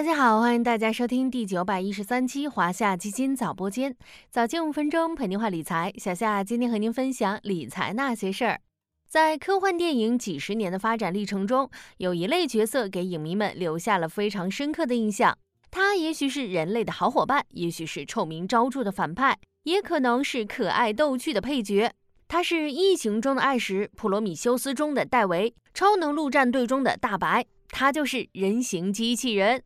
大家好，欢迎大家收听第九百一十三期华夏基金早播间，早间五分钟陪您话理财。小夏今天和您分享理财那些事儿。在科幻电影几十年的发展历程中，有一类角色给影迷们留下了非常深刻的印象。他也许是人类的好伙伴，也许是臭名昭著的反派，也可能是可爱逗趣的配角。他是《异形》中的艾什，《普罗米修斯》中的戴维，《超能陆战队》中的大白。他就是人形机器人。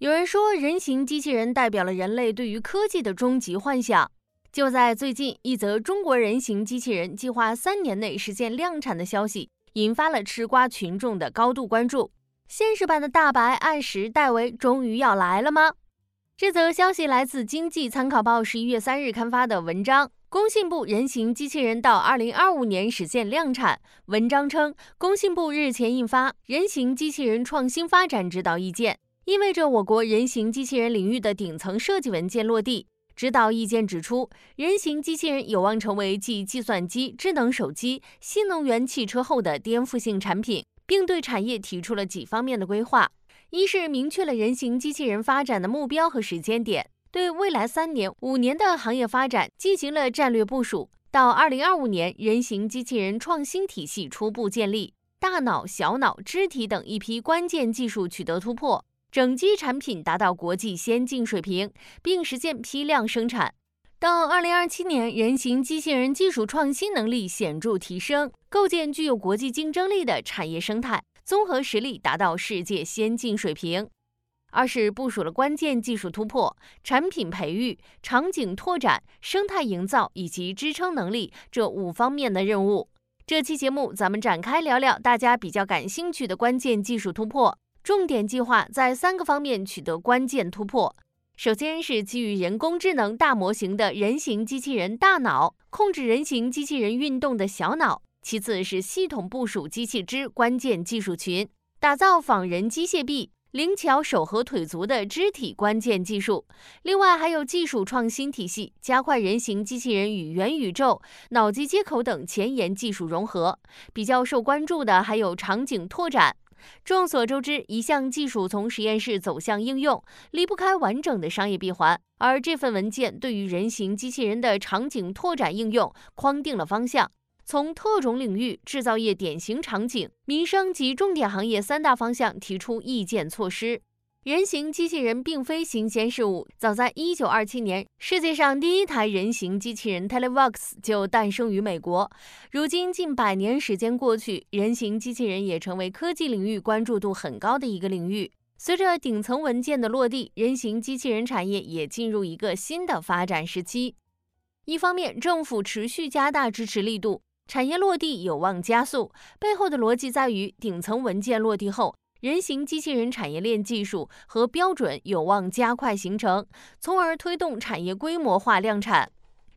有人说，人形机器人代表了人类对于科技的终极幻想。就在最近，一则中国人形机器人计划三年内实现量产的消息，引发了吃瓜群众的高度关注。现实版的大白、按时、戴维终于要来了吗？这则消息来自《经济参考报》十一月三日刊发的文章。工信部人形机器人到二零二五年实现量产。文章称，工信部日前印发《人形机器人创新发展指导意见》，意味着我国人形机器人领域的顶层设计文件落地。指导意见指出，人形机器人有望成为继计算机、智能手机、新能源汽车后的颠覆性产品。并对产业提出了几方面的规划：一是明确了人形机器人发展的目标和时间点，对未来三年、五年的行业发展进行了战略部署。到二零二五年，人形机器人创新体系初步建立，大脑、小脑、肢体等一批关键技术取得突破，整机产品达到国际先进水平，并实现批量生产。到二零二七年，人形机器人技术创新能力显著提升，构建具有国际竞争力的产业生态，综合实力达到世界先进水平。二是部署了关键技术突破、产品培育、场景拓展、生态营造以及支撑能力这五方面的任务。这期节目咱们展开聊聊大家比较感兴趣的关键技术突破，重点计划在三个方面取得关键突破。首先是基于人工智能大模型的人形机器人大脑，控制人形机器人运动的小脑；其次是系统部署机器之关键技术群，打造仿人机械臂、灵巧手和腿足的肢体关键技术。另外还有技术创新体系，加快人形机器人与元宇宙、脑机接口等前沿技术融合。比较受关注的还有场景拓展。众所周知，一项技术从实验室走向应用，离不开完整的商业闭环。而这份文件对于人形机器人的场景拓展应用框定了方向，从特种领域、制造业典型场景、民生及重点行业三大方向提出意见措施。人形机器人并非新鲜事物，早在1927年，世界上第一台人形机器人 Televox 就诞生于美国。如今近百年时间过去，人形机器人也成为科技领域关注度很高的一个领域。随着顶层文件的落地，人形机器人产业也进入一个新的发展时期。一方面，政府持续加大支持力度，产业落地有望加速。背后的逻辑在于，顶层文件落地后。人形机器人产业链技术和标准有望加快形成，从而推动产业规模化量产。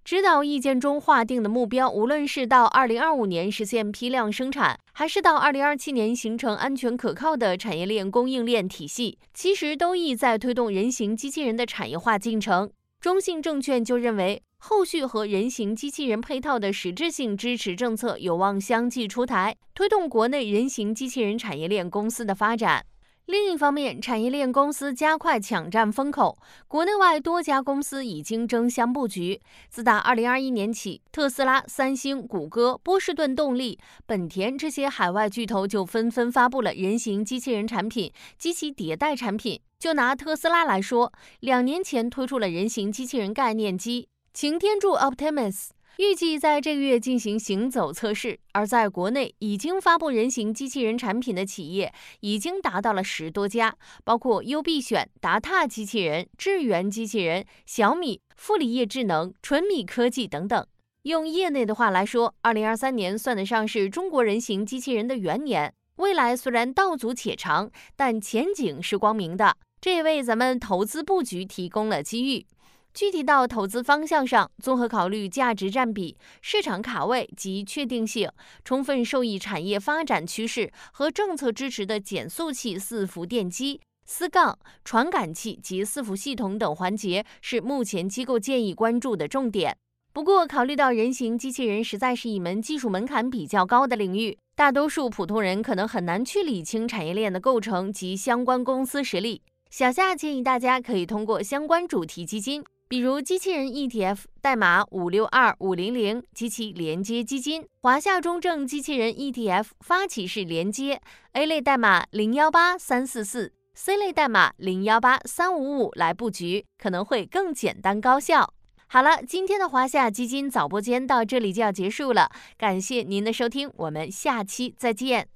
指导意见中划定的目标，无论是到二零二五年实现批量生产，还是到二零二七年形成安全可靠的产业链供应链体系，其实都意在推动人形机器人的产业化进程。中信证券就认为。后续和人形机器人配套的实质性支持政策有望相继出台，推动国内人形机器人产业链公司的发展。另一方面，产业链公司加快抢占风口，国内外多家公司已经争相布局。自打2021年起，特斯拉、三星、谷歌、波士顿动力、本田这些海外巨头就纷纷发布了人形机器人产品及其迭代产品。就拿特斯拉来说，两年前推出了人形机器人概念机。擎天柱 Optimus 预计在这个月进行行走测试，而在国内已经发布人形机器人产品的企业已经达到了十多家，包括优必选、达踏机器人、智源机器人、小米、富里叶智能、纯米科技等等。用业内的话来说，二零二三年算得上是中国人形机器人的元年。未来虽然道阻且长，但前景是光明的，这也为咱们投资布局提供了机遇。具体到投资方向上，综合考虑价值占比、市场卡位及确定性，充分受益产业发展趋势和政策支持的减速器四伏电机、丝杠传感器及伺服系统等环节，是目前机构建议关注的重点。不过，考虑到人形机器人实在是一门技术门槛比较高的领域，大多数普通人可能很难去理清产业链的构成及相关公司实力。小夏建议大家可以通过相关主题基金，比如机器人 ETF 代码五六二五零零及其连接基金，华夏中证机器人 ETF 发起式连接 A 类代码零幺八三四四，C 类代码零幺八三五五来布局，可能会更简单高效。好了，今天的华夏基金早播间到这里就要结束了，感谢您的收听，我们下期再见。